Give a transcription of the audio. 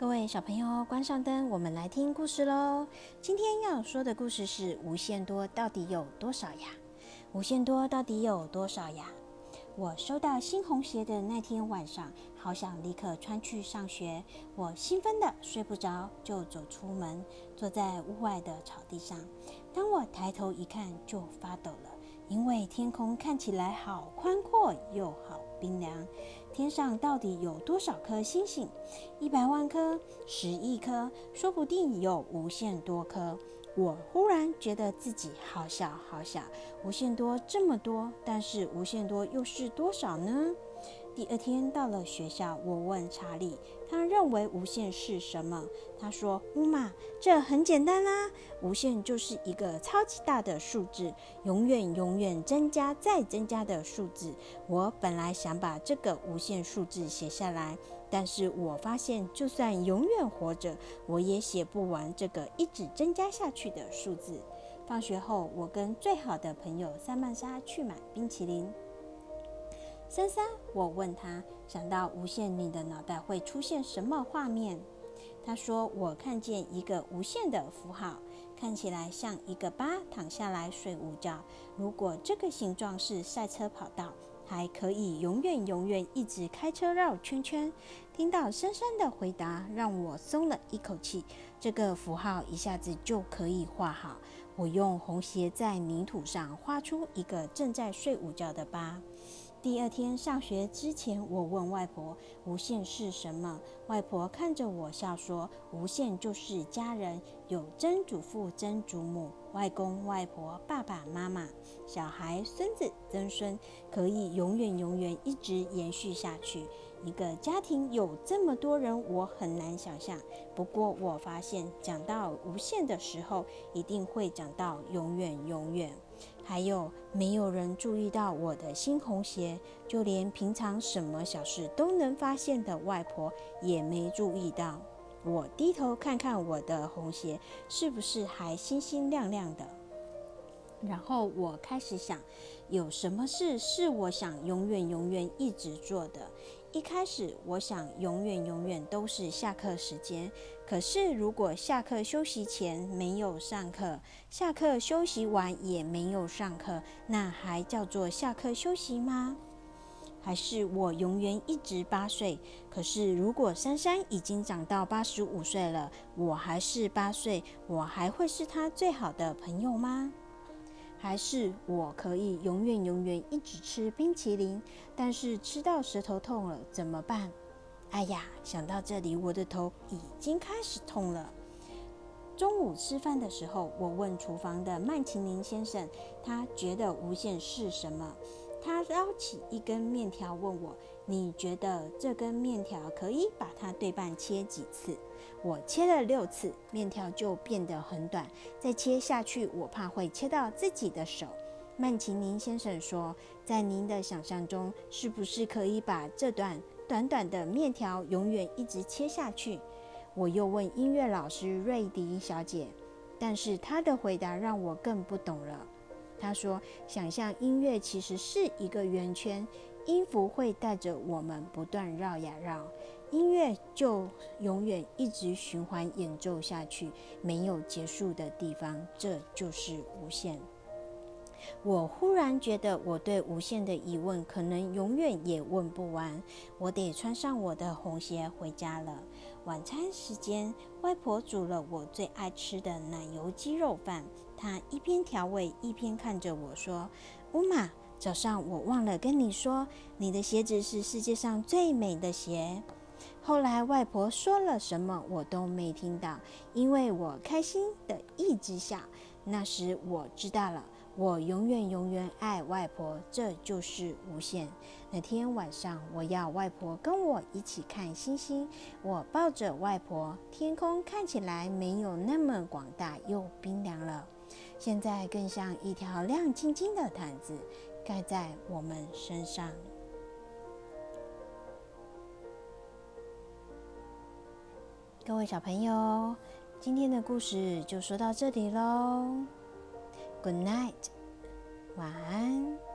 各位小朋友，关上灯，我们来听故事喽。今天要说的故事是无限多到底有多少呀？无限多到底有多少呀？我收到新红鞋的那天晚上，好想立刻穿去上学。我兴奋的睡不着，就走出门，坐在屋外的草地上。当我抬头一看，就发抖了，因为天空看起来好宽阔又好冰凉。天上到底有多少颗星星？一百万颗、十亿颗，说不定有无限多颗。我忽然觉得自己好小好小，无限多这么多，但是无限多又是多少呢？第二天到了学校，我问查理，他认为无限是什么？他说：“乌玛，这很简单啦，无限就是一个超级大的数字，永远永远增加再增加的数字。”我本来想把这个无限数字写下来，但是我发现，就算永远活着，我也写不完这个一直增加下去的数字。放学后，我跟最好的朋友萨曼莎去买冰淇淋。珊珊，我问他，想到无限，你的脑袋会出现什么画面？他说，我看见一个无限的符号，看起来像一个八躺下来睡午觉。如果这个形状是赛车跑道，还可以永远永远一直开车绕圈圈。听到珊珊的回答，让我松了一口气。这个符号一下子就可以画好。我用红鞋在泥土上画出一个正在睡午觉的八。第二天上学之前，我问外婆：“无限是什么？”外婆看着我笑说：“无限就是家人，有曾祖父、曾祖母、外公、外婆、爸爸妈妈、小孩、孙子、曾孙，可以永远永远一直延续下去。一个家庭有这么多人，我很难想象。不过我发现，讲到无限的时候，一定会讲到永远永远。”还有没有人注意到我的新红鞋？就连平常什么小事都能发现的外婆也没注意到。我低头看看我的红鞋，是不是还星星亮亮的？然后我开始想，有什么事是我想永远永远一直做的？一开始我想永远永远都是下课时间，可是如果下课休息前没有上课，下课休息完也没有上课，那还叫做下课休息吗？还是我永远一直八岁？可是如果珊珊已经长到八十五岁了，我还是八岁，我还会是她最好的朋友吗？还是我可以永远永远一直吃冰淇淋，但是吃到舌头痛了怎么办？哎呀，想到这里，我的头已经开始痛了。中午吃饭的时候，我问厨房的曼奇林先生，他觉得无限是什么？他捞起一根面条问我：“你觉得这根面条可以把它对半切几次？”我切了六次，面条就变得很短。再切下去，我怕会切到自己的手。曼奇宁先生说：“在您的想象中，是不是可以把这段短短的面条永远一直切下去？”我又问音乐老师瑞迪小姐，但是她的回答让我更不懂了。他说：“想象音乐其实是一个圆圈，音符会带着我们不断绕呀绕。”音乐就永远一直循环演奏下去，没有结束的地方，这就是无限。我忽然觉得，我对无限的疑问可能永远也问不完。我得穿上我的红鞋回家了。晚餐时间，外婆煮了我最爱吃的奶油鸡肉饭。她一边调味，一边看着我说：“乌玛，早上我忘了跟你说，你的鞋子是世界上最美的鞋。”后来外婆说了什么，我都没听到，因为我开心的一直笑。那时我知道了，我永远永远爱外婆，这就是无限。那天晚上，我要外婆跟我一起看星星。我抱着外婆，天空看起来没有那么广大又冰凉了，现在更像一条亮晶晶的毯子，盖在我们身上。各位小朋友，今天的故事就说到这里喽。Good night，晚安。